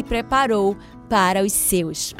preparou para os seus.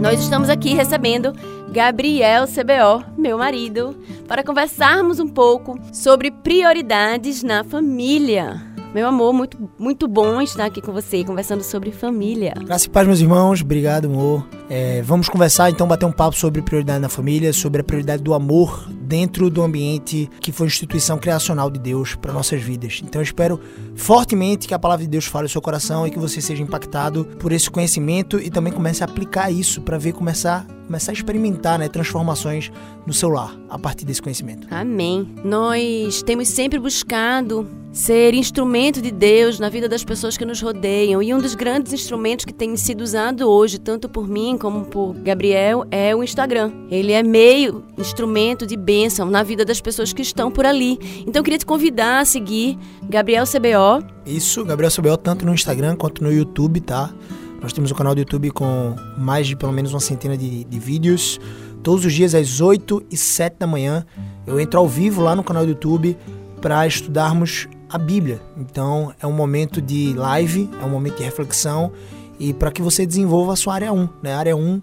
Nós estamos aqui recebendo Gabriel CBO, meu marido, para conversarmos um pouco sobre prioridades na família. Meu amor, muito, muito bom estar aqui com você, conversando sobre família. Graças e paz, meus irmãos. Obrigado, amor. É, vamos conversar, então, bater um papo sobre prioridade na família, sobre a prioridade do amor dentro do ambiente que foi instituição criacional de Deus para nossas vidas. Então, eu espero fortemente que a palavra de Deus fale no seu coração e que você seja impactado por esse conhecimento e também comece a aplicar isso para ver começar começar a experimentar né, transformações no seu lar a partir desse conhecimento. Amém. Nós temos sempre buscado ser instrumento de Deus na vida das pessoas que nos rodeiam. E um dos grandes instrumentos que tem sido usado hoje, tanto por mim como por Gabriel, é o Instagram. Ele é meio instrumento de bênção na vida das pessoas que estão por ali. Então eu queria te convidar a seguir Gabriel CBO. Isso, Gabriel CBO, tanto no Instagram quanto no YouTube, tá? Nós temos um canal do YouTube com mais de pelo menos uma centena de, de vídeos. Todos os dias, às 8 e 7 da manhã, eu entro ao vivo lá no canal do YouTube para estudarmos a Bíblia. Então, é um momento de live, é um momento de reflexão e para que você desenvolva a sua área 1. Né? A área 1, uh,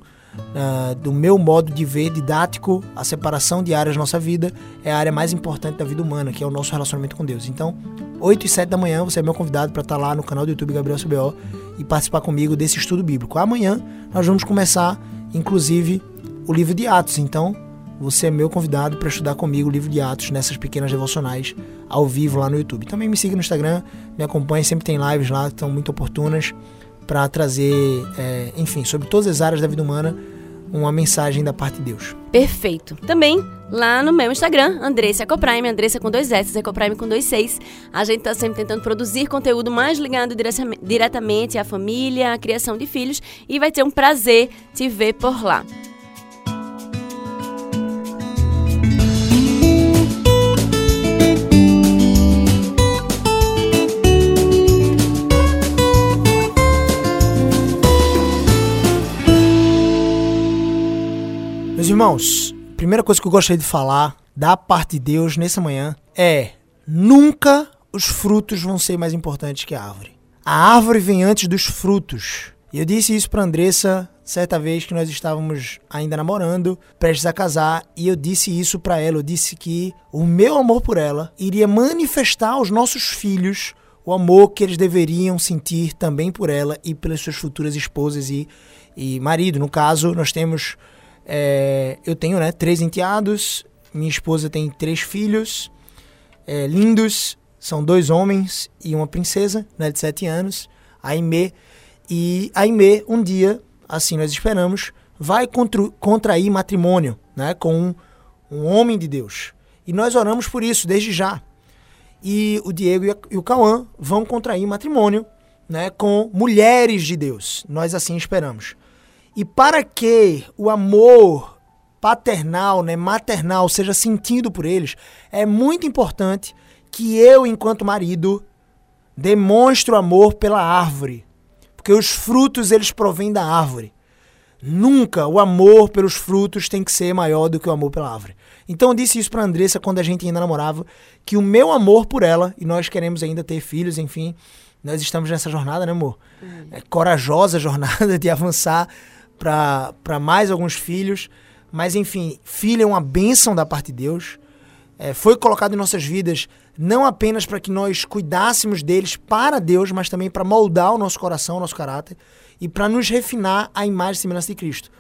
do meu modo de ver didático, a separação de áreas da nossa vida é a área mais importante da vida humana, que é o nosso relacionamento com Deus. Então, 8 e 7 da manhã, você é meu convidado para estar lá no canal do YouTube Gabriel CBO e participar comigo desse estudo bíblico. Amanhã nós vamos começar, inclusive, o livro de Atos. Então, você é meu convidado para estudar comigo o livro de Atos nessas pequenas devocionais ao vivo lá no YouTube. Também me siga no Instagram, me acompanhe, sempre tem lives lá que estão muito oportunas para trazer, é, enfim, sobre todas as áreas da vida humana uma mensagem da parte de Deus. Perfeito. Também lá no meu Instagram, Andressa Ecoprime, Andressa com dois S, Ecoprime com dois seis. A gente está sempre tentando produzir conteúdo mais ligado diretamente à família, à criação de filhos e vai ter um prazer te ver por lá. Meus irmãos, primeira coisa que eu gostaria de falar da parte de Deus nessa manhã é: nunca os frutos vão ser mais importantes que a árvore. A árvore vem antes dos frutos. E eu disse isso para Andressa certa vez que nós estávamos ainda namorando, prestes a casar, e eu disse isso para ela. Eu disse que o meu amor por ela iria manifestar aos nossos filhos o amor que eles deveriam sentir também por ela e pelas suas futuras esposas e, e marido. No caso, nós temos é, eu tenho né, três enteados, minha esposa tem três filhos é, lindos, são dois homens e uma princesa né, de sete anos, a Aimee. E a Aimee, um dia, assim nós esperamos, vai contra, contrair matrimônio né, com um homem de Deus. E nós oramos por isso desde já. E o Diego e o Cauã vão contrair matrimônio né, com mulheres de Deus. Nós assim esperamos. E para que o amor paternal, né, maternal seja sentido por eles, é muito importante que eu, enquanto marido, demonstre o amor pela árvore. Porque os frutos eles provêm da árvore. Nunca o amor pelos frutos tem que ser maior do que o amor pela árvore. Então eu disse isso para Andressa quando a gente ainda namorava, que o meu amor por ela, e nós queremos ainda ter filhos, enfim, nós estamos nessa jornada, né, amor? Uhum. É corajosa jornada de avançar para mais alguns filhos. Mas, enfim, filho é uma bênção da parte de Deus. É, foi colocado em nossas vidas não apenas para que nós cuidássemos deles para Deus, mas também para moldar o nosso coração, o nosso caráter e para nos refinar à imagem e semelhança de Cristo.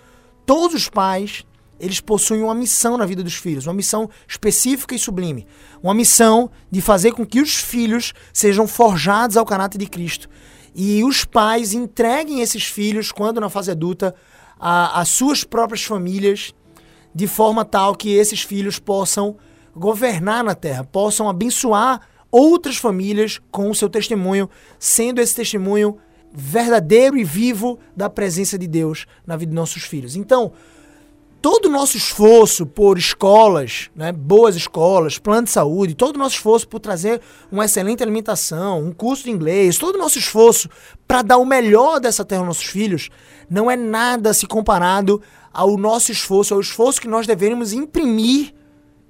Todos os pais, eles possuem uma missão na vida dos filhos, uma missão específica e sublime. Uma missão de fazer com que os filhos sejam forjados ao caráter de Cristo. E os pais entreguem esses filhos, quando na fase adulta, às suas próprias famílias, de forma tal que esses filhos possam governar na terra, possam abençoar outras famílias com o seu testemunho, sendo esse testemunho verdadeiro e vivo da presença de Deus na vida de nossos filhos. Então, todo o nosso esforço por escolas, né, boas escolas, plano de saúde, todo o nosso esforço por trazer uma excelente alimentação, um curso de inglês, todo o nosso esforço para dar o melhor dessa terra aos nossos filhos, não é nada se comparado ao nosso esforço, ao esforço que nós deveríamos imprimir,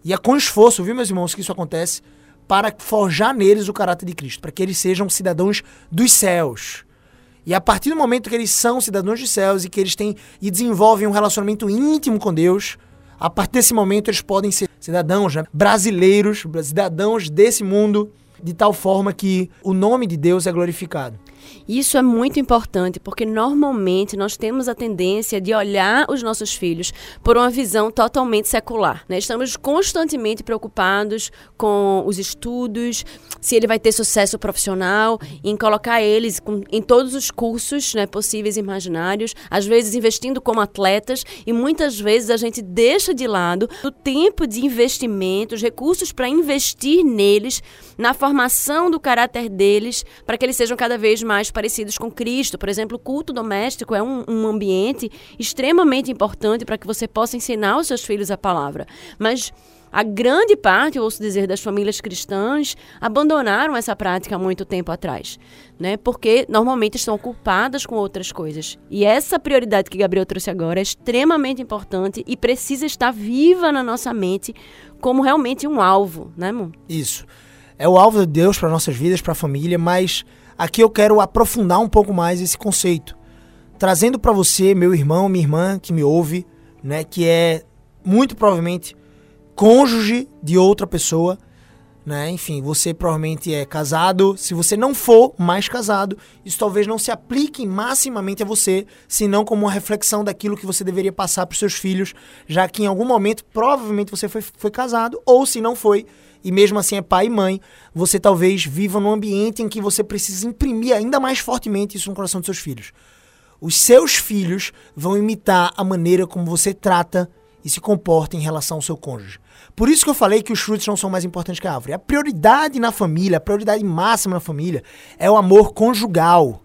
e é com esforço, viu, meus irmãos, que isso acontece, para forjar neles o caráter de Cristo, para que eles sejam cidadãos dos céus. E a partir do momento que eles são cidadãos dos céus e que eles têm e desenvolvem um relacionamento íntimo com Deus, a partir desse momento eles podem ser cidadãos né? brasileiros, cidadãos desse mundo, de tal forma que o nome de Deus é glorificado. Isso é muito importante porque normalmente nós temos a tendência de olhar os nossos filhos por uma visão totalmente secular. Né? Estamos constantemente preocupados com os estudos, se ele vai ter sucesso profissional, em colocar eles com, em todos os cursos né, possíveis e imaginários, às vezes investindo como atletas e muitas vezes a gente deixa de lado o tempo de investimento, os recursos para investir neles, na formação do caráter deles, para que eles sejam cada vez mais parecidos com Cristo. Por exemplo, o culto doméstico é um, um ambiente extremamente importante para que você possa ensinar os seus filhos a palavra. Mas a grande parte, eu ouço dizer, das famílias cristãs abandonaram essa prática há muito tempo atrás, né? Porque normalmente estão ocupadas com outras coisas. E essa prioridade que Gabriel trouxe agora é extremamente importante e precisa estar viva na nossa mente como realmente um alvo, né, amor? Isso. É o alvo de Deus para nossas vidas, para a família, mas Aqui eu quero aprofundar um pouco mais esse conceito, trazendo para você, meu irmão, minha irmã que me ouve, né, que é muito provavelmente cônjuge de outra pessoa, né? Enfim, você provavelmente é casado. Se você não for mais casado, isso talvez não se aplique maximamente a você, senão como uma reflexão daquilo que você deveria passar para seus filhos, já que em algum momento provavelmente você foi, foi casado, ou se não foi, e mesmo assim é pai e mãe, você talvez viva num ambiente em que você precisa imprimir ainda mais fortemente isso no coração dos seus filhos. Os seus filhos vão imitar a maneira como você trata e se comporta em relação ao seu cônjuge. Por isso que eu falei que os frutos não são mais importantes que a árvore. A prioridade na família, a prioridade máxima na família é o amor conjugal.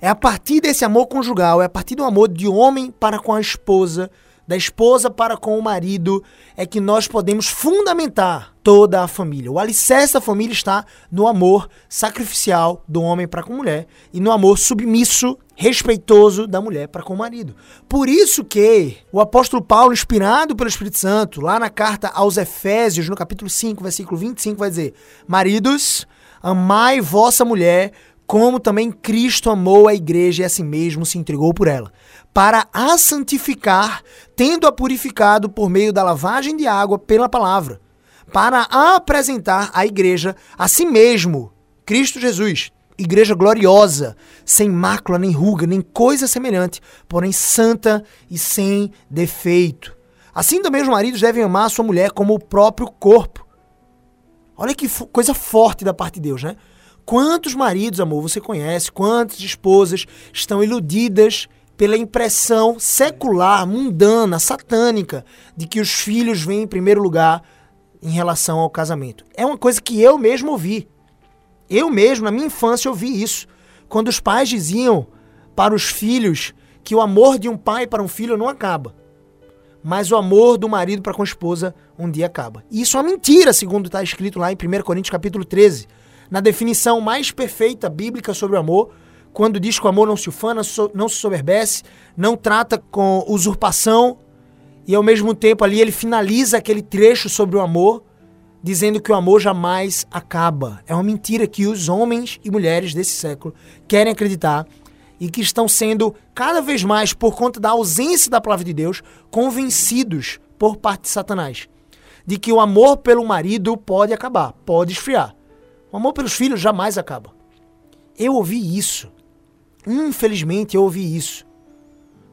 É a partir desse amor conjugal, é a partir do amor de homem para com a esposa, da esposa para com o marido, é que nós podemos fundamentar toda a família. O alicerce da família está no amor sacrificial do homem para com a mulher e no amor submisso, respeitoso da mulher para com o marido. Por isso que o apóstolo Paulo, inspirado pelo Espírito Santo, lá na carta aos Efésios, no capítulo 5, versículo 25, vai dizer: Maridos, amai vossa mulher como também Cristo amou a igreja e a si mesmo se entregou por ela, para a santificar, tendo-a purificado por meio da lavagem de água pela palavra, para apresentar a igreja a si mesmo, Cristo Jesus, igreja gloriosa, sem mácula, nem ruga, nem coisa semelhante, porém santa e sem defeito. Assim também os maridos devem amar a sua mulher como o próprio corpo. Olha que coisa forte da parte de Deus, né? Quantos maridos, amor, você conhece? Quantas esposas estão iludidas pela impressão secular, mundana, satânica, de que os filhos vêm em primeiro lugar em relação ao casamento. É uma coisa que eu mesmo ouvi. Eu mesmo, na minha infância, ouvi isso. Quando os pais diziam para os filhos que o amor de um pai para um filho não acaba, mas o amor do marido para com a esposa um dia acaba. E isso é uma mentira, segundo está escrito lá em 1 Coríntios capítulo 13, na definição mais perfeita bíblica sobre o amor, quando diz que o amor não se ufana, não se soberbece, não trata com usurpação, e ao mesmo tempo ali ele finaliza aquele trecho sobre o amor, dizendo que o amor jamais acaba. É uma mentira que os homens e mulheres desse século querem acreditar e que estão sendo cada vez mais, por conta da ausência da palavra de Deus, convencidos por parte de Satanás de que o amor pelo marido pode acabar, pode esfriar. O amor pelos filhos jamais acaba. Eu ouvi isso Infelizmente, eu ouvi isso.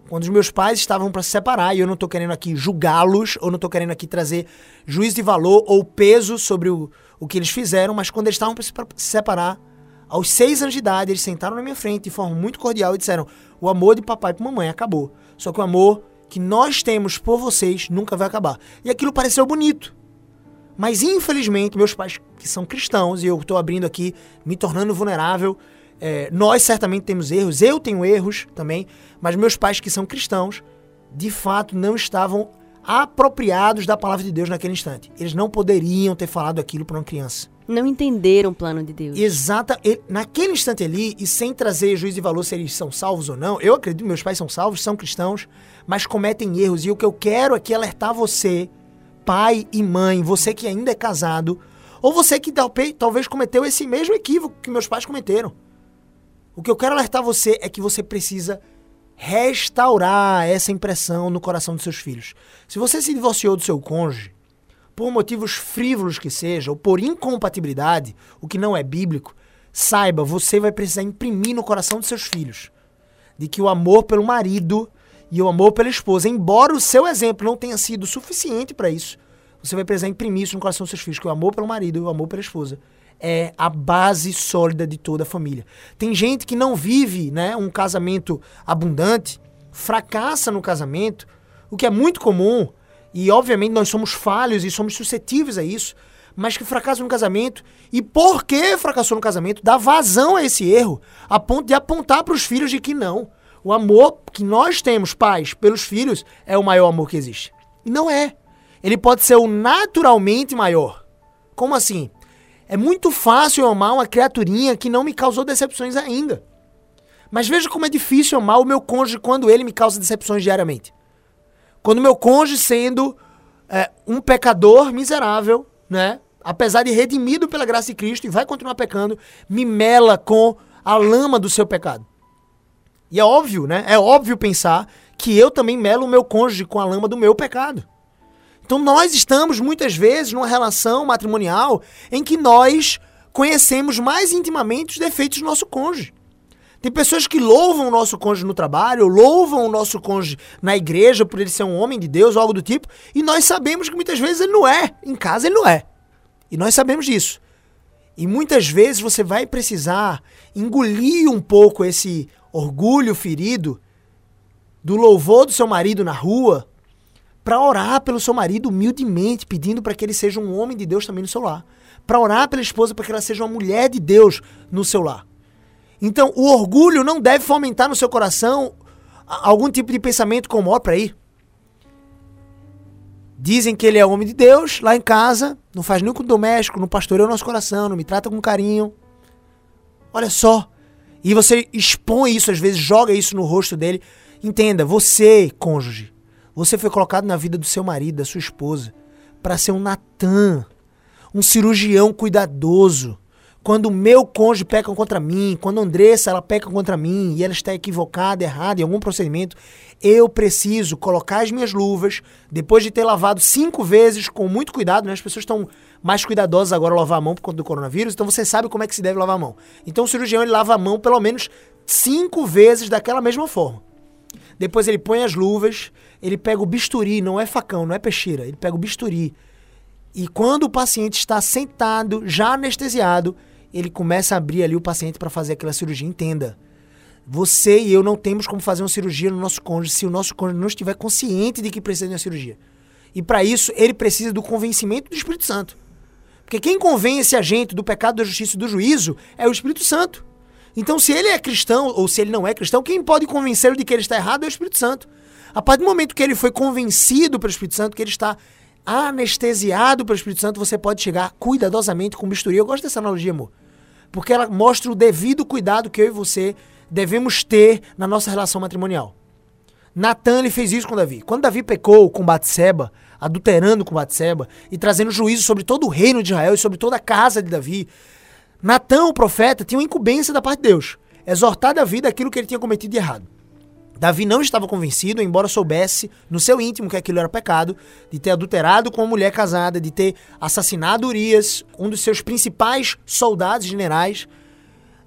Quando os meus pais estavam para se separar, e eu não estou querendo aqui julgá-los, ou não estou querendo aqui trazer juízo de valor ou peso sobre o, o que eles fizeram, mas quando eles estavam para se, se separar, aos seis anos de idade, eles sentaram na minha frente de forma muito cordial e disseram: O amor de papai para mamãe acabou. Só que o amor que nós temos por vocês nunca vai acabar. E aquilo pareceu bonito. Mas infelizmente, meus pais, que são cristãos, e eu estou abrindo aqui, me tornando vulnerável, é, nós certamente temos erros, eu tenho erros também, mas meus pais que são cristãos, de fato não estavam apropriados da palavra de Deus naquele instante. Eles não poderiam ter falado aquilo para uma criança. Não entenderam o plano de Deus. Exata. Naquele instante ali, e sem trazer juízo de valor se eles são salvos ou não, eu acredito que meus pais são salvos, são cristãos, mas cometem erros. E o que eu quero aqui é alertar você, pai e mãe, você que ainda é casado, ou você que talvez cometeu esse mesmo equívoco que meus pais cometeram. O que eu quero alertar você é que você precisa restaurar essa impressão no coração dos seus filhos. Se você se divorciou do seu cônjuge, por motivos frívolos que sejam, ou por incompatibilidade, o que não é bíblico, saiba, você vai precisar imprimir no coração dos seus filhos de que o amor pelo marido e o amor pela esposa, embora o seu exemplo não tenha sido suficiente para isso, você vai precisar imprimir isso no coração dos seus filhos, que o amor pelo marido e o amor pela esposa é a base sólida de toda a família. Tem gente que não vive né, um casamento abundante, fracassa no casamento, o que é muito comum, e obviamente nós somos falhos e somos suscetíveis a isso, mas que fracassa no casamento, e porque fracassou no casamento, dá vazão a esse erro, a ponto de apontar para os filhos de que não. O amor que nós temos, pais, pelos filhos, é o maior amor que existe. E não é. Ele pode ser o naturalmente maior. Como assim? É muito fácil amar uma criaturinha que não me causou decepções ainda. Mas veja como é difícil amar o meu cônjuge quando ele me causa decepções diariamente. Quando meu cônjuge sendo é, um pecador miserável, né? Apesar de redimido pela graça de Cristo e vai continuar pecando, me mela com a lama do seu pecado. E é óbvio, né? É óbvio pensar que eu também melo o meu cônjuge com a lama do meu pecado. Então nós estamos muitas vezes numa relação matrimonial em que nós conhecemos mais intimamente os defeitos do nosso cônjuge. Tem pessoas que louvam o nosso cônjuge no trabalho, louvam o nosso cônjuge na igreja por ele ser um homem de Deus ou algo do tipo, e nós sabemos que muitas vezes ele não é. Em casa ele não é. E nós sabemos disso. E muitas vezes você vai precisar engolir um pouco esse orgulho ferido do louvor do seu marido na rua, para orar pelo seu marido humildemente, pedindo para que ele seja um homem de Deus também no seu lar. Para orar pela esposa para que ela seja uma mulher de Deus no seu lar. Então, o orgulho não deve fomentar no seu coração algum tipo de pensamento como, ó, aí. Dizem que ele é homem de Deus, lá em casa, não faz nem com doméstico, não pastoreia o nosso coração, não me trata com carinho. Olha só. E você expõe isso, às vezes joga isso no rosto dele. Entenda, você, cônjuge, você foi colocado na vida do seu marido, da sua esposa, para ser um Natan, um cirurgião cuidadoso. Quando o meu cônjuge peca contra mim, quando a Andressa ela peca contra mim e ela está equivocada, errada em algum procedimento, eu preciso colocar as minhas luvas, depois de ter lavado cinco vezes com muito cuidado, né? As pessoas estão mais cuidadosas agora lavar a mão por conta do coronavírus, então você sabe como é que se deve lavar a mão. Então o cirurgião ele lava a mão pelo menos cinco vezes daquela mesma forma. Depois ele põe as luvas, ele pega o bisturi, não é facão, não é peixeira, ele pega o bisturi. E quando o paciente está sentado, já anestesiado, ele começa a abrir ali o paciente para fazer aquela cirurgia. Entenda. Você e eu não temos como fazer uma cirurgia no nosso cônjuge se o nosso cônjuge não estiver consciente de que precisa de uma cirurgia. E para isso, ele precisa do convencimento do Espírito Santo. Porque quem convence a gente do pecado, da justiça e do juízo é o Espírito Santo. Então, se ele é cristão ou se ele não é cristão, quem pode convencê-lo de que ele está errado é o Espírito Santo. A partir do momento que ele foi convencido pelo Espírito Santo, que ele está anestesiado pelo Espírito Santo, você pode chegar cuidadosamente com bisturi. Eu gosto dessa analogia, amor. Porque ela mostra o devido cuidado que eu e você devemos ter na nossa relação matrimonial. Natan ele fez isso com Davi. Quando Davi pecou com Batseba, adulterando com Batseba e trazendo juízo sobre todo o reino de Israel e sobre toda a casa de Davi, Natan, o profeta, tinha uma incumbência da parte de Deus, exortar Davi daquilo que ele tinha cometido de errado. Davi não estava convencido, embora soubesse no seu íntimo que aquilo era pecado, de ter adulterado com uma mulher casada, de ter assassinado Urias, um dos seus principais soldados generais.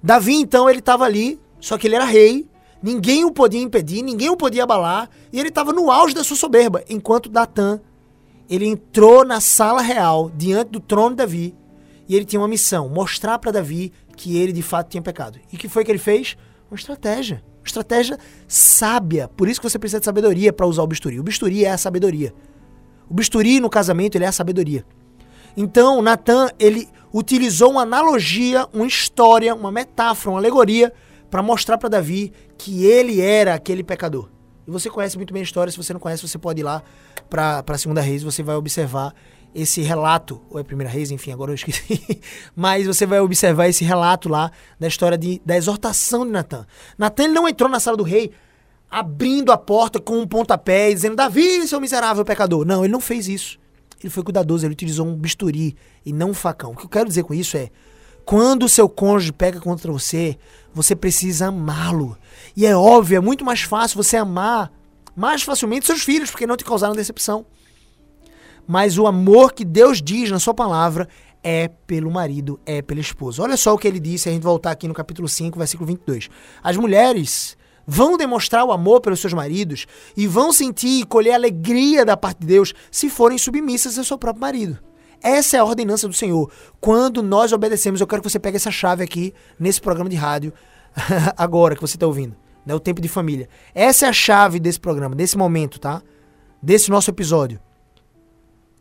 Davi, então, ele estava ali, só que ele era rei, ninguém o podia impedir, ninguém o podia abalar, e ele estava no auge da sua soberba, enquanto Datã, ele entrou na sala real, diante do trono de Davi, e ele tinha uma missão, mostrar para Davi que ele de fato tinha pecado. E que foi que ele fez? Uma estratégia estratégia sábia. Por isso que você precisa de sabedoria para usar o bisturi. O bisturi é a sabedoria. O bisturi no casamento ele é a sabedoria. Então, Natan, ele utilizou uma analogia, uma história, uma metáfora, uma alegoria para mostrar para Davi que ele era aquele pecador. E você conhece muito bem a história, se você não conhece, você pode ir lá para a segunda reis, você vai observar esse relato, ou é a primeira reis, enfim, agora eu esqueci, mas você vai observar esse relato lá da história de, da exortação de Natan. Natan não entrou na sala do rei abrindo a porta com um pontapé e dizendo, Davi, seu miserável pecador. Não, ele não fez isso. Ele foi cuidadoso, ele utilizou um bisturi e não um facão. O que eu quero dizer com isso é, quando o seu cônjuge pega contra você, você precisa amá-lo. E é óbvio, é muito mais fácil você amar mais facilmente seus filhos, porque não te causaram decepção. Mas o amor que Deus diz na sua palavra é pelo marido, é pela esposa. Olha só o que ele disse, a gente voltar aqui no capítulo 5, versículo 22. As mulheres vão demonstrar o amor pelos seus maridos e vão sentir e colher alegria da parte de Deus se forem submissas ao seu próprio marido. Essa é a ordenança do Senhor. Quando nós obedecemos, eu quero que você pegue essa chave aqui nesse programa de rádio, agora que você está ouvindo, né? o tempo de família. Essa é a chave desse programa, desse momento, tá? Desse nosso episódio.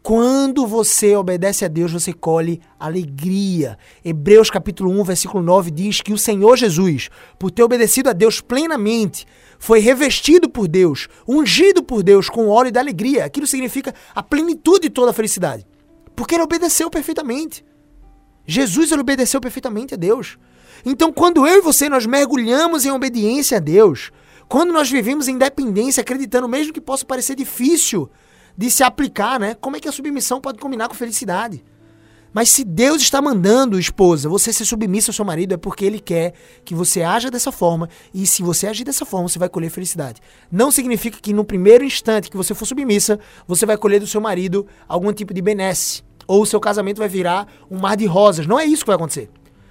Quando você obedece a Deus, você colhe alegria. Hebreus capítulo 1, versículo 9 diz que o Senhor Jesus, por ter obedecido a Deus plenamente, foi revestido por Deus, ungido por Deus com o óleo da alegria. Aquilo significa a plenitude de toda a felicidade. Porque ele obedeceu perfeitamente. Jesus ele obedeceu perfeitamente a Deus. Então, quando eu e você nós mergulhamos em obediência a Deus, quando nós vivemos em dependência, acreditando mesmo que possa parecer difícil, de se aplicar, né? Como é que a submissão pode combinar com felicidade? Mas se Deus está mandando, esposa, você ser submissa ao seu marido, é porque ele quer que você haja dessa forma. E se você agir dessa forma, você vai colher felicidade. Não significa que no primeiro instante que você for submissa, você vai colher do seu marido algum tipo de benesse. Ou o seu casamento vai virar um mar de rosas. Não é isso que vai acontecer.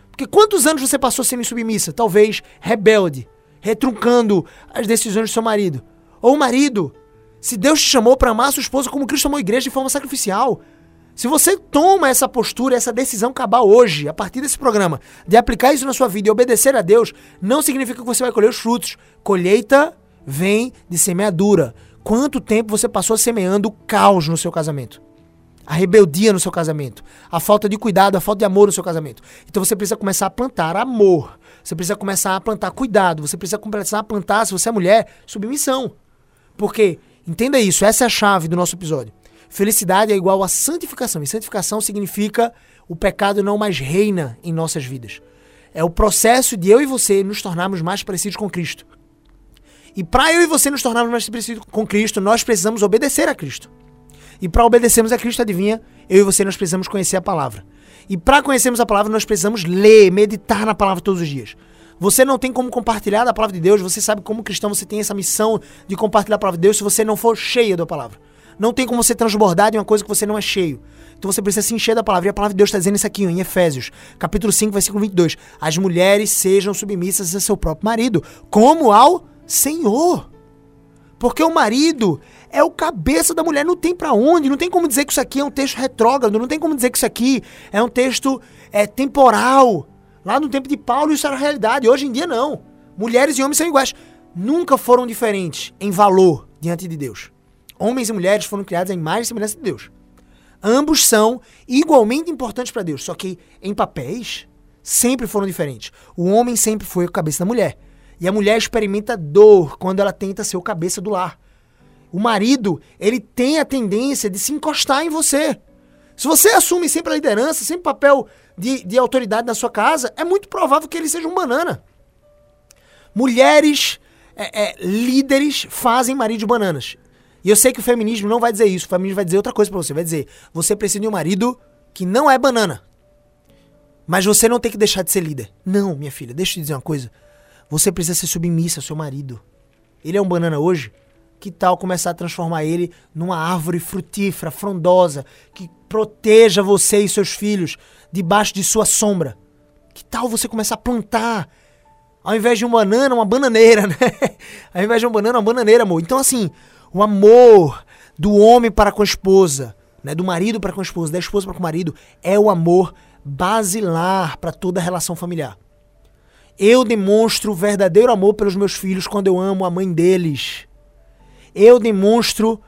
Porque quantos anos você passou sendo submissa? Talvez rebelde, retruncando as decisões do seu marido. Ou o marido se Deus te chamou para amar a sua esposa como Cristo amou a igreja de forma sacrificial. Se você toma essa postura, essa decisão cabal hoje, a partir desse programa, de aplicar isso na sua vida e obedecer a Deus, não significa que você vai colher os frutos. Colheita vem de semeadura. Quanto tempo você passou semeando caos no seu casamento? A rebeldia no seu casamento, a falta de cuidado, a falta de amor no seu casamento. Então você precisa começar a plantar amor. Você precisa começar a plantar cuidado. Você precisa começar a plantar, se você é mulher, submissão. Porque Entenda isso, essa é a chave do nosso episódio. Felicidade é igual a santificação, e santificação significa o pecado não mais reina em nossas vidas. É o processo de eu e você nos tornarmos mais parecidos com Cristo. E para eu e você nos tornarmos mais parecidos com Cristo, nós precisamos obedecer a Cristo. E para obedecermos a Cristo, adivinha, eu e você nós precisamos conhecer a palavra. E para conhecermos a palavra, nós precisamos ler, meditar na palavra todos os dias. Você não tem como compartilhar da palavra de Deus, você sabe como cristão você tem essa missão de compartilhar a palavra de Deus se você não for cheio da palavra. Não tem como você transbordar de uma coisa que você não é cheio. Então você precisa se encher da palavra. E a palavra de Deus está dizendo isso aqui, em Efésios, capítulo 5, versículo 22. As mulheres sejam submissas a seu próprio marido, como ao Senhor. Porque o marido é o cabeça da mulher, não tem para onde, não tem como dizer que isso aqui é um texto retrógrado, não tem como dizer que isso aqui é um texto é, temporal. Lá no tempo de Paulo isso era realidade, hoje em dia não. Mulheres e homens são iguais. Nunca foram diferentes em valor diante de Deus. Homens e mulheres foram criados em mais semelhança de Deus. Ambos são igualmente importantes para Deus, só que em papéis sempre foram diferentes. O homem sempre foi a cabeça da mulher. E a mulher experimenta dor quando ela tenta ser o cabeça do lar. O marido, ele tem a tendência de se encostar em você. Se você assume sempre a liderança, sempre o papel de, de autoridade na sua casa, é muito provável que ele seja um banana. Mulheres é, é, líderes fazem marido de bananas. E eu sei que o feminismo não vai dizer isso. O feminismo vai dizer outra coisa pra você. Vai dizer, você precisa de um marido que não é banana. Mas você não tem que deixar de ser líder. Não, minha filha, deixa eu te dizer uma coisa. Você precisa ser submissa ao seu marido. Ele é um banana hoje? Que tal começar a transformar ele numa árvore frutífera, frondosa, que proteja você e seus filhos debaixo de sua sombra? Que tal você começar a plantar ao invés de uma banana, uma bananeira, né? Ao invés de uma banana, uma bananeira, amor. Então, assim, o amor do homem para com a esposa, né? Do marido para com a esposa, da esposa para com o marido, é o amor basilar para toda a relação familiar. Eu demonstro verdadeiro amor pelos meus filhos quando eu amo a mãe deles. Eu demonstro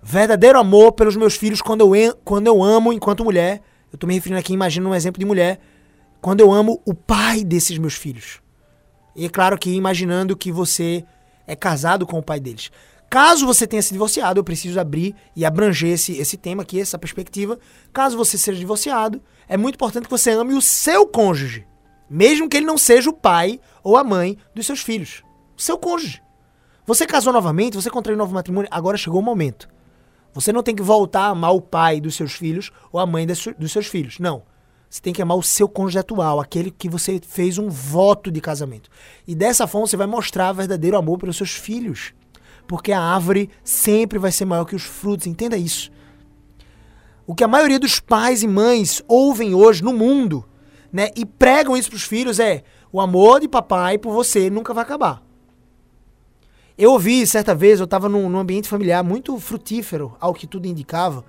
verdadeiro amor pelos meus filhos quando eu, quando eu amo enquanto mulher. Eu estou me referindo aqui, imagina um exemplo de mulher. Quando eu amo o pai desses meus filhos. E é claro que imaginando que você é casado com o pai deles. Caso você tenha se divorciado, eu preciso abrir e abranger esse, esse tema aqui, essa perspectiva. Caso você seja divorciado, é muito importante que você ame o seu cônjuge. Mesmo que ele não seja o pai ou a mãe dos seus filhos. O seu cônjuge. Você casou novamente, você contraiu um novo matrimônio, agora chegou o momento. Você não tem que voltar a amar o pai dos seus filhos ou a mãe dos seus filhos. Não. Você tem que amar o seu cônjuge atual, aquele que você fez um voto de casamento. E dessa forma você vai mostrar verdadeiro amor pelos seus filhos. Porque a árvore sempre vai ser maior que os frutos, entenda isso. O que a maioria dos pais e mães ouvem hoje no mundo, né, e pregam isso para os filhos é: o amor de papai por você nunca vai acabar. Eu ouvi certa vez, eu estava num, num ambiente familiar muito frutífero, ao que tudo indicava,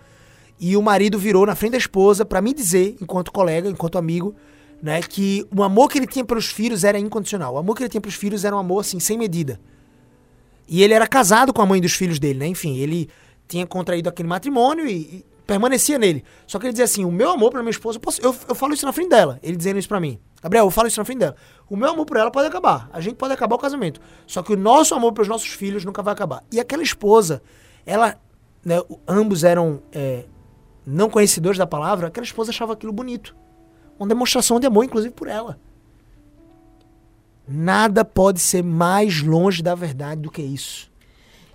e o marido virou na frente da esposa para me dizer, enquanto colega, enquanto amigo, né, que o amor que ele tinha pelos filhos era incondicional. O amor que ele tinha pelos filhos era um amor assim sem medida. E ele era casado com a mãe dos filhos dele, né? Enfim, ele tinha contraído aquele matrimônio e, e permanecia nele. Só que ele dizia assim: o meu amor pela minha esposa, eu, posso, eu, eu falo isso na frente dela. Ele dizendo isso para mim. Gabriel, eu falo isso na frente dela. O meu amor por ela pode acabar. A gente pode acabar o casamento. Só que o nosso amor pelos nossos filhos nunca vai acabar. E aquela esposa, ela, né, ambos eram é, não conhecedores da palavra, aquela esposa achava aquilo bonito. Uma demonstração de amor, inclusive, por ela. Nada pode ser mais longe da verdade do que isso.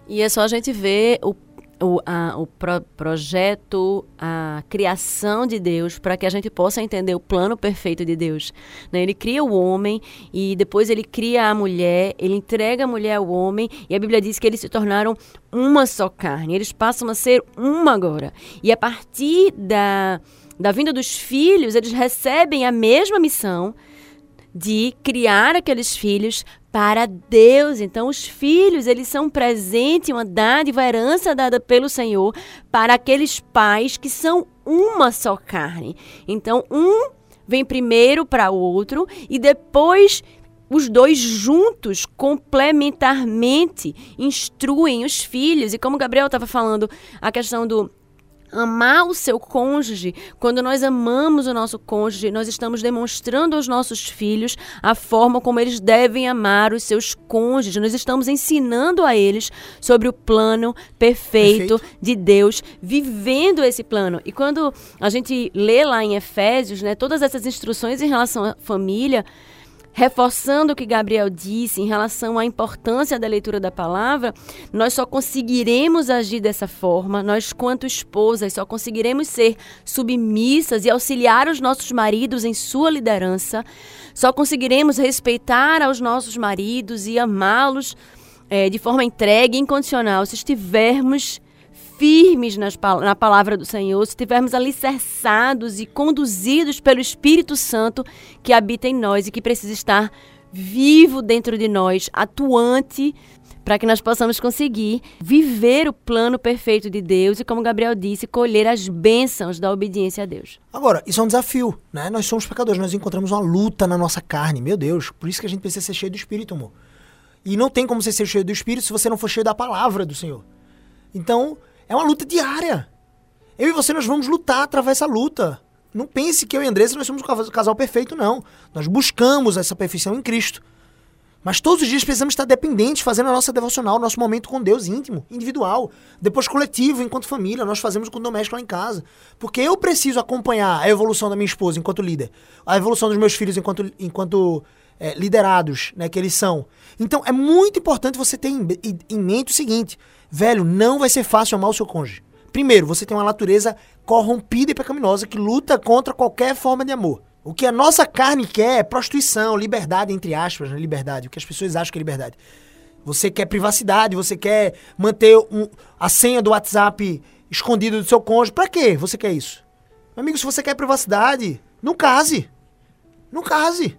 E é só a gente ver o o, a, o pro, projeto, a criação de Deus, para que a gente possa entender o plano perfeito de Deus. Né? Ele cria o homem e depois ele cria a mulher, ele entrega a mulher ao homem e a Bíblia diz que eles se tornaram uma só carne. Eles passam a ser uma agora. E a partir da, da vinda dos filhos, eles recebem a mesma missão de criar aqueles filhos para Deus. Então, os filhos, eles são um presente, uma dádiva, herança dada pelo Senhor para aqueles pais que são uma só carne. Então, um vem primeiro para o outro e depois os dois juntos, complementarmente, instruem os filhos. E como Gabriel estava falando, a questão do amar o seu cônjuge, quando nós amamos o nosso cônjuge, nós estamos demonstrando aos nossos filhos a forma como eles devem amar os seus cônjuges. Nós estamos ensinando a eles sobre o plano perfeito, perfeito. de Deus, vivendo esse plano. E quando a gente lê lá em Efésios, né, todas essas instruções em relação à família, reforçando o que Gabriel disse em relação à importância da leitura da palavra, nós só conseguiremos agir dessa forma, nós, quanto esposas, só conseguiremos ser submissas e auxiliar os nossos maridos em sua liderança, só conseguiremos respeitar aos nossos maridos e amá-los é, de forma entregue e incondicional se estivermos firmes nas, na palavra do Senhor, se estivermos alicerçados e conduzidos pelo Espírito Santo que habita em nós e que precisa estar vivo dentro de nós, atuante para que nós possamos conseguir viver o plano perfeito de Deus e, como Gabriel disse, colher as bênçãos da obediência a Deus. Agora, isso é um desafio, né? Nós somos pecadores, nós encontramos uma luta na nossa carne, meu Deus. Por isso que a gente precisa ser cheio do Espírito, amor. E não tem como você ser cheio do Espírito se você não for cheio da palavra do Senhor. Então, é uma luta diária. Eu e você, nós vamos lutar através dessa luta. Não pense que eu e Andressa nós somos o casal perfeito, não. Nós buscamos essa perfeição em Cristo. Mas todos os dias precisamos estar dependentes, fazendo a nossa devocional, nosso momento com Deus íntimo, individual. Depois coletivo, enquanto família, nós fazemos com o doméstico lá em casa. Porque eu preciso acompanhar a evolução da minha esposa enquanto líder, a evolução dos meus filhos enquanto, enquanto é, liderados, né, que eles são. Então é muito importante você ter em, mente o seguinte, velho, não vai ser fácil amar o seu cônjuge. Primeiro, você tem uma natureza corrompida e pecaminosa que luta contra qualquer forma de amor. O que a nossa carne quer é prostituição, liberdade, entre aspas, né? liberdade. O que as pessoas acham que é liberdade. Você quer privacidade, você quer manter um, a senha do WhatsApp escondida do seu cônjuge. Pra quê você quer isso? Meu amigo, se você quer privacidade, não case. Não case.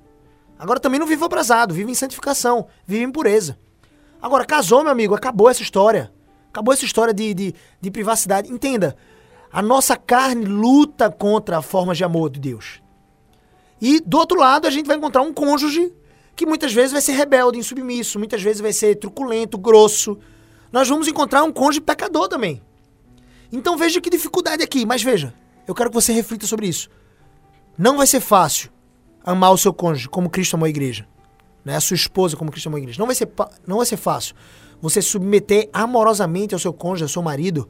Agora também não viva abrasado, vive em santificação, vive em pureza. Agora, casou, meu amigo, acabou essa história. Acabou essa história de, de, de privacidade. Entenda, a nossa carne luta contra a forma de amor de Deus. E do outro lado, a gente vai encontrar um cônjuge que muitas vezes vai ser rebelde, insubmisso, muitas vezes vai ser truculento, grosso. Nós vamos encontrar um cônjuge pecador também. Então veja que dificuldade aqui, mas veja, eu quero que você reflita sobre isso. Não vai ser fácil amar o seu cônjuge como Cristo amou a igreja. Né? A sua esposa como Cristo amou a igreja. Não vai ser, não vai ser fácil você submeter amorosamente ao seu cônjuge, ao seu marido,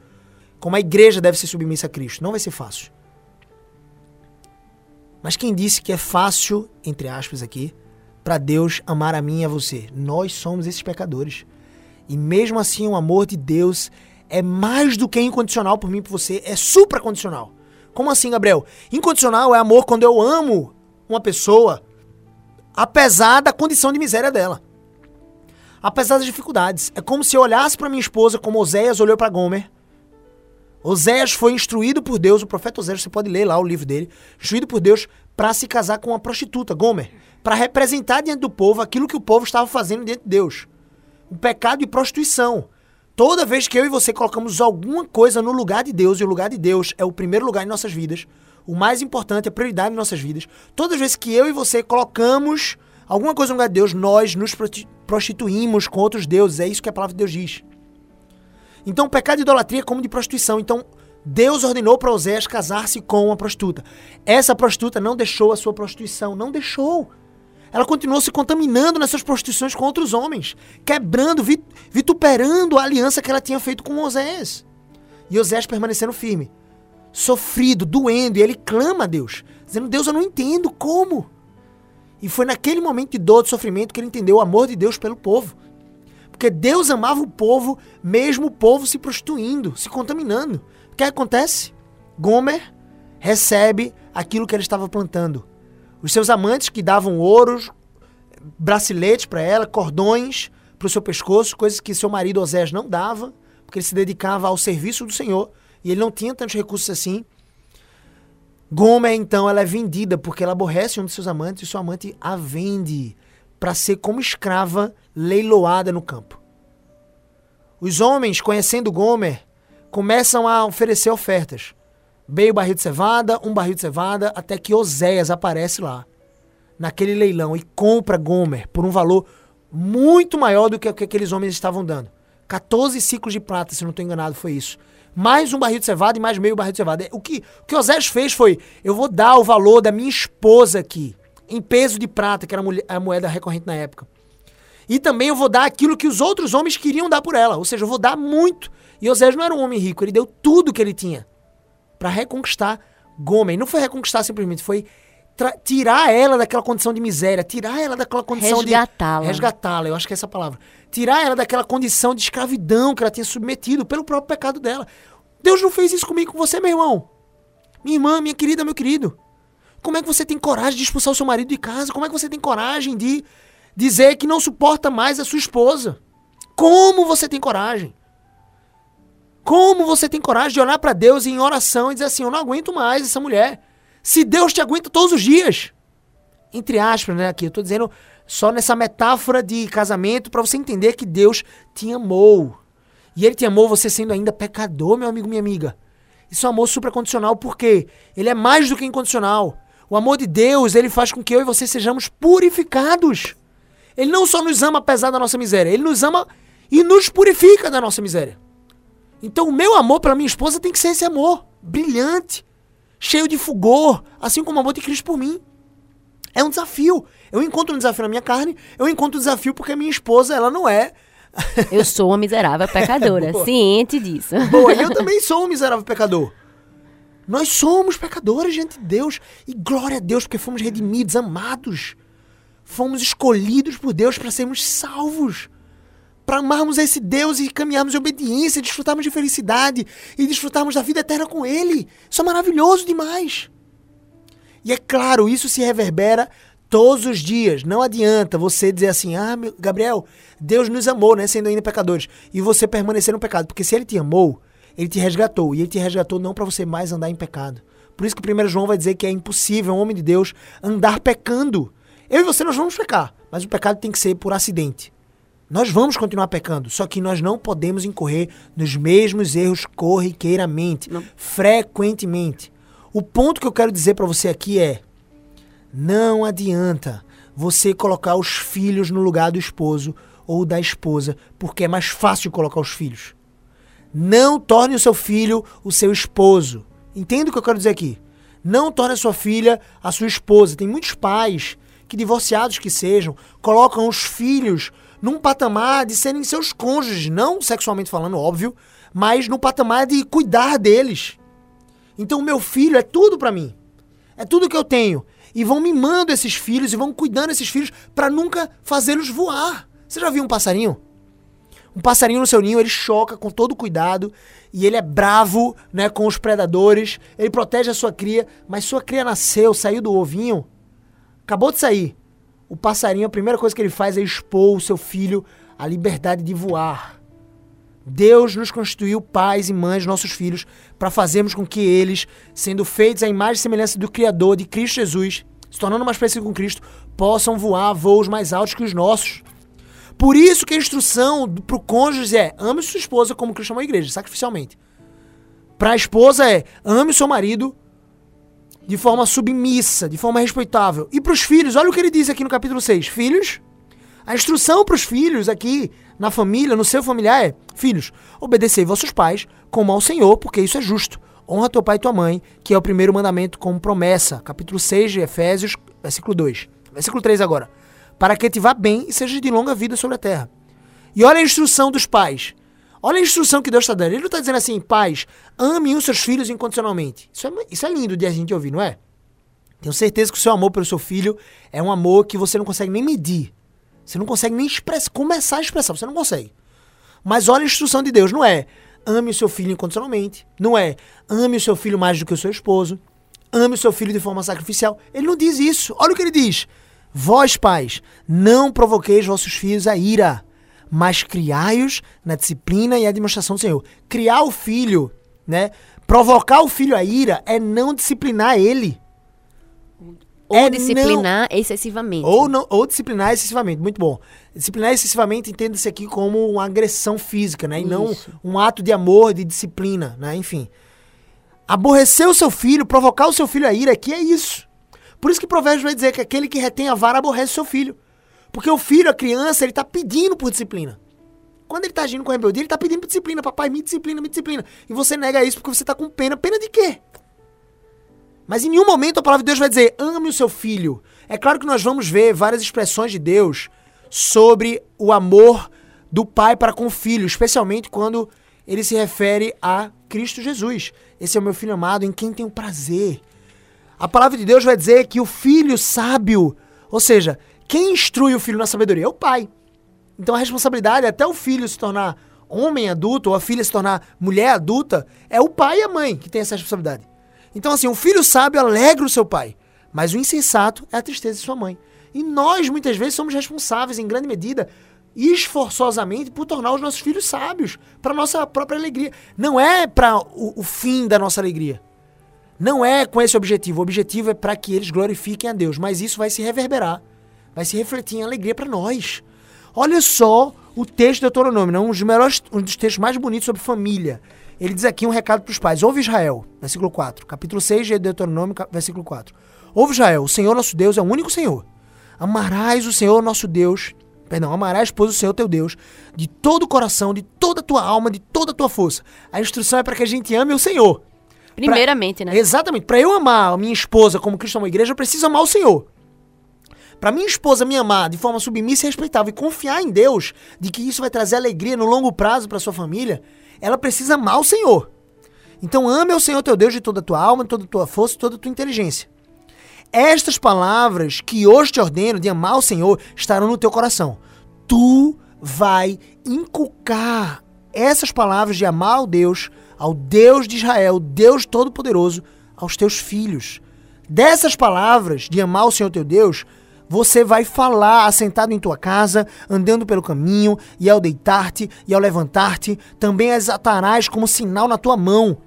como a igreja deve ser submissa a Cristo. Não vai ser fácil. Mas quem disse que é fácil, entre aspas aqui, para Deus amar a mim e a você? Nós somos esses pecadores. E mesmo assim, o amor de Deus é mais do que incondicional por mim e por você, é supracondicional. Como assim, Gabriel? Incondicional é amor quando eu amo uma pessoa, apesar da condição de miséria dela. Apesar das dificuldades. É como se eu olhasse para minha esposa como Oséias olhou para Gomer Oséias foi instruído por Deus, o profeta Oséias, você pode ler lá o livro dele, instruído por Deus para se casar com uma prostituta, Gomer, para representar diante do povo aquilo que o povo estava fazendo diante de Deus. O pecado de prostituição. Toda vez que eu e você colocamos alguma coisa no lugar de Deus, e o lugar de Deus é o primeiro lugar em nossas vidas, o mais importante, a prioridade em nossas vidas, todas as vezes que eu e você colocamos alguma coisa no lugar de Deus, nós nos prostituímos com outros deuses. É isso que a palavra de Deus diz. Então, o pecado de idolatria é como de prostituição. Então, Deus ordenou para Oséias casar-se com uma prostituta. Essa prostituta não deixou a sua prostituição, não deixou. Ela continuou se contaminando nessas prostituições com outros homens, quebrando, vituperando a aliança que ela tinha feito com Oséias. E Oséias permanecendo firme, sofrido, doendo, e ele clama a Deus, dizendo: Deus, eu não entendo como. E foi naquele momento de dor, de sofrimento, que ele entendeu o amor de Deus pelo povo. Porque Deus amava o povo, mesmo o povo se prostituindo, se contaminando. O que acontece? Gomer recebe aquilo que ele estava plantando. Os seus amantes que davam ouros, braceletes para ela, cordões para o seu pescoço, coisas que seu marido Osés não dava, porque ele se dedicava ao serviço do Senhor e ele não tinha tantos recursos assim. Gomer, então, ela é vendida porque ela aborrece um dos seus amantes e seu amante a vende para ser como escrava leiloada no campo. Os homens, conhecendo Gomer, começam a oferecer ofertas. Meio barril de cevada, um barril de cevada, até que Oséias aparece lá, naquele leilão, e compra Gomer por um valor muito maior do que o que aqueles homens estavam dando. 14 ciclos de prata, se não estou enganado, foi isso. Mais um barril de cevada e mais meio barril de cevada. O que, o que Oséias fez foi: eu vou dar o valor da minha esposa aqui em peso de prata, que era a moeda recorrente na época. E também eu vou dar aquilo que os outros homens queriam dar por ela. Ou seja, eu vou dar muito. E Osés não era um homem rico, ele deu tudo que ele tinha para reconquistar Gomer. Não foi reconquistar simplesmente, foi tirar ela daquela condição de miséria, tirar ela daquela condição resgatá-la. de resgatá-la, eu acho que é essa palavra. Tirar ela daquela condição de escravidão que ela tinha submetido pelo próprio pecado dela. Deus não fez isso comigo com você, meu irmão. Minha irmã, minha querida, meu querido. Como é que você tem coragem de expulsar o seu marido de casa? Como é que você tem coragem de dizer que não suporta mais a sua esposa? Como você tem coragem? Como você tem coragem de olhar para Deus em oração e dizer assim: Eu não aguento mais essa mulher. Se Deus te aguenta todos os dias. Entre aspas, né? Aqui, eu tô dizendo só nessa metáfora de casamento para você entender que Deus te amou. E ele te amou você sendo ainda pecador, meu amigo, minha amiga. Isso é um amor supracondicional porque ele é mais do que incondicional. O amor de Deus, ele faz com que eu e você sejamos purificados. Ele não só nos ama apesar da nossa miséria, ele nos ama e nos purifica da nossa miséria. Então o meu amor pela minha esposa tem que ser esse amor brilhante, cheio de fulgor, assim como o amor de Cristo por mim. É um desafio. Eu encontro um desafio na minha carne, eu encontro um desafio porque a minha esposa, ela não é. Eu sou uma miserável pecadora, ciente disso. Boa, e eu também sou um miserável pecador. Nós somos pecadores diante de Deus. E glória a Deus, porque fomos redimidos, amados. Fomos escolhidos por Deus para sermos salvos. Para amarmos esse Deus e caminharmos em obediência, desfrutarmos de felicidade e desfrutarmos da vida eterna com Ele. Isso é maravilhoso demais. E é claro, isso se reverbera todos os dias. Não adianta você dizer assim: ah, meu, Gabriel, Deus nos amou, né? Sendo ainda pecadores. E você permanecer no pecado. Porque se Ele te amou, Ele te resgatou. E Ele te resgatou não para você mais andar em pecado. Por isso que 1 João vai dizer que é impossível um homem de Deus andar pecando. Eu e você nós vamos pecar, mas o pecado tem que ser por acidente. Nós vamos continuar pecando, só que nós não podemos incorrer nos mesmos erros corriqueiramente, não. frequentemente. O ponto que eu quero dizer para você aqui é: não adianta você colocar os filhos no lugar do esposo ou da esposa, porque é mais fácil colocar os filhos. Não torne o seu filho o seu esposo. Entende o que eu quero dizer aqui? Não torne a sua filha a sua esposa. Tem muitos pais que, divorciados que sejam, colocam os filhos num patamar de serem seus cônjuges, não sexualmente falando, óbvio, mas no patamar de cuidar deles. Então, meu filho é tudo para mim. É tudo que eu tenho. E vão mimando esses filhos e vão cuidando esses filhos para nunca fazê-los voar. Você já viu um passarinho? Um passarinho no seu ninho, ele choca com todo cuidado e ele é bravo, né, com os predadores. Ele protege a sua cria, mas sua cria nasceu, saiu do ovinho, acabou de sair. O passarinho, a primeira coisa que ele faz é expor o seu filho à liberdade de voar. Deus nos constituiu pais e mães, nossos filhos, para fazermos com que eles, sendo feitos à imagem e semelhança do Criador, de Cristo Jesus, se tornando mais parecidos com Cristo, possam voar voos mais altos que os nossos. Por isso que a instrução para o cônjuge é ame sua esposa como Cristo amou a igreja, sacrificialmente. Para a esposa é ame seu marido de forma submissa, de forma respeitável. E para os filhos, olha o que ele diz aqui no capítulo 6. Filhos, a instrução para os filhos aqui, na família, no seu familiar é: Filhos, obedecei vossos pais como ao Senhor, porque isso é justo. Honra teu pai e tua mãe, que é o primeiro mandamento como promessa. Capítulo 6 de Efésios, versículo 2. Versículo 3 agora. Para que te vá bem e seja de longa vida sobre a terra. E olha a instrução dos pais. Olha a instrução que Deus está dando. Ele não está dizendo assim, pais, amem os seus filhos incondicionalmente. Isso é, isso é lindo de a gente ouvir, não é? Tenho certeza que o seu amor pelo seu filho é um amor que você não consegue nem medir. Você não consegue nem express, começar a expressar, você não consegue. Mas olha a instrução de Deus, não é ame o seu filho incondicionalmente, não é ame o seu filho mais do que o seu esposo, ame o seu filho de forma sacrificial. Ele não diz isso. Olha o que ele diz. Vós, pais, não provoqueis vossos filhos a ira, mas criai-os na disciplina e a demonstração do Senhor. Criar o filho, né? Provocar o filho a ira é não disciplinar ele. Ou é disciplinar não, excessivamente. Ou, não, ou disciplinar excessivamente, muito bom. Disciplinar excessivamente entenda-se aqui como uma agressão física, né? E Isso. não um ato de amor, de disciplina, né? Enfim. Aborrecer o seu filho, provocar o seu filho a ira, aqui é isso. Por isso que Provérbios vai dizer que aquele que retém a vara aborrece o seu filho. Porque o filho, a criança, ele tá pedindo por disciplina. Quando ele tá agindo com rebeldia, ele tá pedindo por disciplina. Papai, me disciplina, me disciplina. E você nega isso porque você tá com pena. Pena de quê? Mas em nenhum momento a palavra de Deus vai dizer, ame o seu filho. É claro que nós vamos ver várias expressões de Deus sobre o amor do pai para com o filho, especialmente quando ele se refere a Cristo Jesus. Esse é o meu filho amado em quem tenho prazer. A palavra de Deus vai dizer que o filho sábio, ou seja, quem instrui o filho na sabedoria é o pai. Então a responsabilidade até o filho se tornar homem adulto ou a filha se tornar mulher adulta é o pai e a mãe que tem essa responsabilidade. Então, assim, o filho sábio alegra o seu pai, mas o insensato é a tristeza de sua mãe. E nós, muitas vezes, somos responsáveis, em grande medida, esforçosamente, por tornar os nossos filhos sábios, para nossa própria alegria. Não é para o, o fim da nossa alegria. Não é com esse objetivo. O objetivo é para que eles glorifiquem a Deus, mas isso vai se reverberar vai se refletir em alegria para nós. Olha só o texto de Deuteronômio, né? um dos melhores, um dos textos mais bonitos sobre família. Ele diz aqui um recado para os pais. Ouve Israel, versículo 4. Capítulo 6 de Deuteronômio, versículo 4. Ouve Israel, o Senhor nosso Deus é o único Senhor. Amarás o Senhor nosso Deus, perdão, amarás, pois, o Senhor teu Deus, de todo o coração, de toda a tua alma, de toda a tua força. A instrução é para que a gente ame o Senhor. Primeiramente, pra, né? Exatamente. Para eu amar a minha esposa como Cristo ama a igreja, eu preciso amar o Senhor. Para minha esposa me amar de forma submissa e respeitável e confiar em Deus de que isso vai trazer alegria no longo prazo para sua família, ela precisa amar o Senhor. Então ame o Senhor teu Deus de toda a tua alma, de toda a tua força, de toda a tua inteligência. Estas palavras que hoje te ordeno de amar o Senhor estarão no teu coração. Tu vai inculcar essas palavras de amar ao Deus ao Deus de Israel, Deus Todo-Poderoso, aos teus filhos. Dessas palavras de amar o Senhor teu Deus, você vai falar assentado em tua casa, andando pelo caminho, e ao deitar-te e ao levantar-te, também as atarás como sinal na tua mão.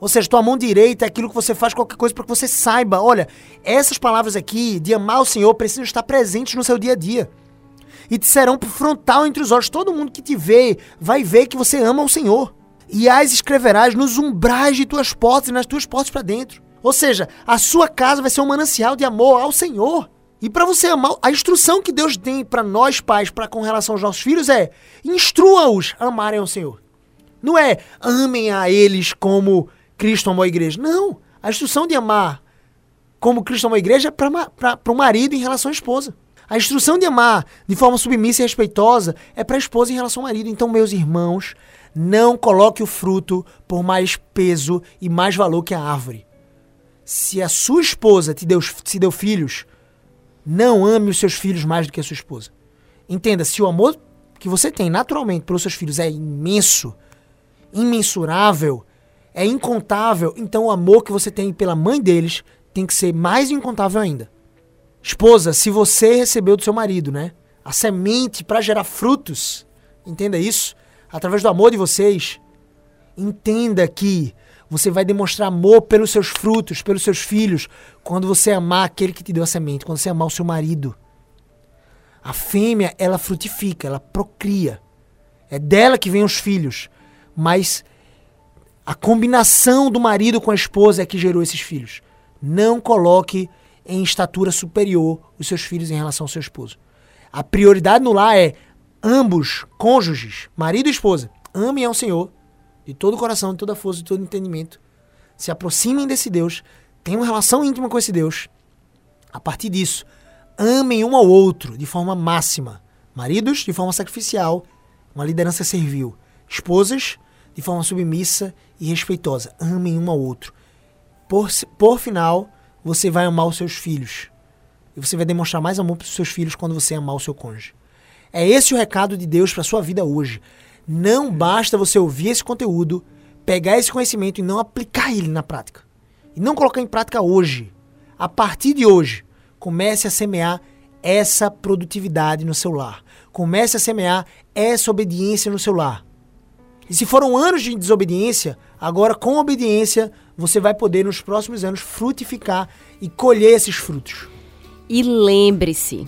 Ou seja, tua mão direita é aquilo que você faz qualquer coisa para que você saiba. Olha, essas palavras aqui de amar o Senhor precisam estar presentes no seu dia a dia. E te serão frontal entre os olhos. Todo mundo que te vê vai ver que você ama o Senhor e as escreverás nos umbrais de tuas portas e nas tuas portas para dentro. Ou seja, a sua casa vai ser um manancial de amor ao Senhor. E para você amar, a instrução que Deus tem para nós pais, para com relação aos nossos filhos é: instrua-os a amarem ao Senhor. Não é amem a eles como Cristo amou a igreja. Não. A instrução de amar como Cristo amou a igreja é para o marido em relação à esposa. A instrução de amar de forma submissa e respeitosa é para a esposa em relação ao marido. Então, meus irmãos, não coloque o fruto por mais peso e mais valor que a árvore. Se a sua esposa te deu, te deu filhos, não ame os seus filhos mais do que a sua esposa. Entenda, se o amor que você tem naturalmente pelos seus filhos é imenso, imensurável, é incontável, então o amor que você tem pela mãe deles tem que ser mais incontável ainda. Esposa, se você recebeu do seu marido, né, a semente para gerar frutos, entenda isso através do amor de vocês, entenda que você vai demonstrar amor pelos seus frutos, pelos seus filhos, quando você amar aquele que te deu a semente, quando você amar o seu marido. A fêmea, ela frutifica, ela procria. É dela que vêm os filhos. Mas a combinação do marido com a esposa é que gerou esses filhos. Não coloque em estatura superior os seus filhos em relação ao seu esposo. A prioridade no lar é ambos, cônjuges, marido e esposa, amem ao Senhor de todo o coração, de toda a força, de todo o entendimento. Se aproximem desse Deus, tenham uma relação íntima com esse Deus. A partir disso, amem um ao outro de forma máxima. Maridos, de forma sacrificial, uma liderança servil. Esposas, de forma submissa e respeitosa. Amem um ao outro. Por, por final, você vai amar os seus filhos. E você vai demonstrar mais amor para os seus filhos quando você amar o seu cônjuge. É esse o recado de Deus para sua vida hoje. Não basta você ouvir esse conteúdo, pegar esse conhecimento e não aplicar ele na prática. E não colocar em prática hoje. A partir de hoje, comece a semear essa produtividade no seu lar. Comece a semear essa obediência no seu lar. E se foram anos de desobediência, agora com obediência você vai poder nos próximos anos frutificar e colher esses frutos. E lembre-se,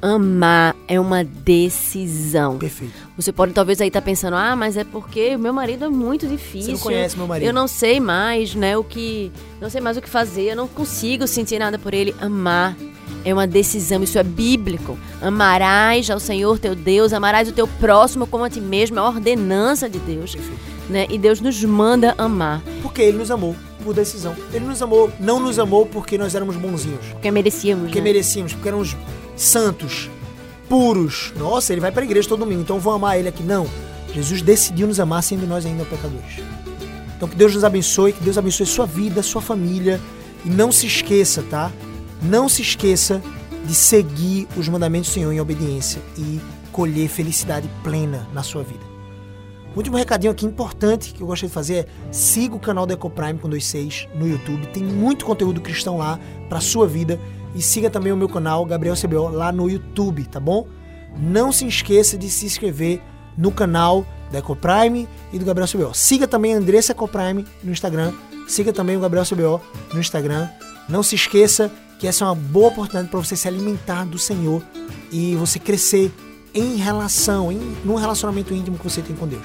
amar é uma decisão. Perfeito. Você pode talvez aí estar tá pensando, ah, mas é porque o meu marido é muito difícil. Você não conhece meu marido. Eu não sei mais, né, o que, não sei mais o que fazer, eu não consigo sentir nada por ele. Amar é uma decisão, isso é bíblico. Amarás ao Senhor teu Deus, amarás o teu próximo como a ti mesmo, é a ordenança de Deus. Perfeito. Né? E Deus nos manda amar. Porque ele nos amou por decisão. Ele nos amou, não nos amou porque nós éramos bonzinhos. Porque merecíamos. Porque né? merecíamos, porque éramos santos, puros. Nossa, ele vai para a igreja todo domingo, então vou amar ele aqui. Não. Jesus decidiu nos amar sendo nós ainda pecadores. Então que Deus nos abençoe, que Deus abençoe sua vida, sua família. E não se esqueça, tá? Não se esqueça de seguir os mandamentos do Senhor em obediência e colher felicidade plena na sua vida. O último recadinho aqui importante que eu gostaria de fazer é siga o canal da Ecoprime com 26 no YouTube. Tem muito conteúdo cristão lá para sua vida e siga também o meu canal, Gabriel CBO, lá no YouTube, tá bom? Não se esqueça de se inscrever no canal da Ecoprime e do Gabriel CBO. Siga também a Andressa Ecoprime no Instagram siga também o Gabriel CBO no Instagram. Não se esqueça que essa é uma boa oportunidade para você se alimentar do Senhor e você crescer em relação, em num relacionamento íntimo que você tem com Deus.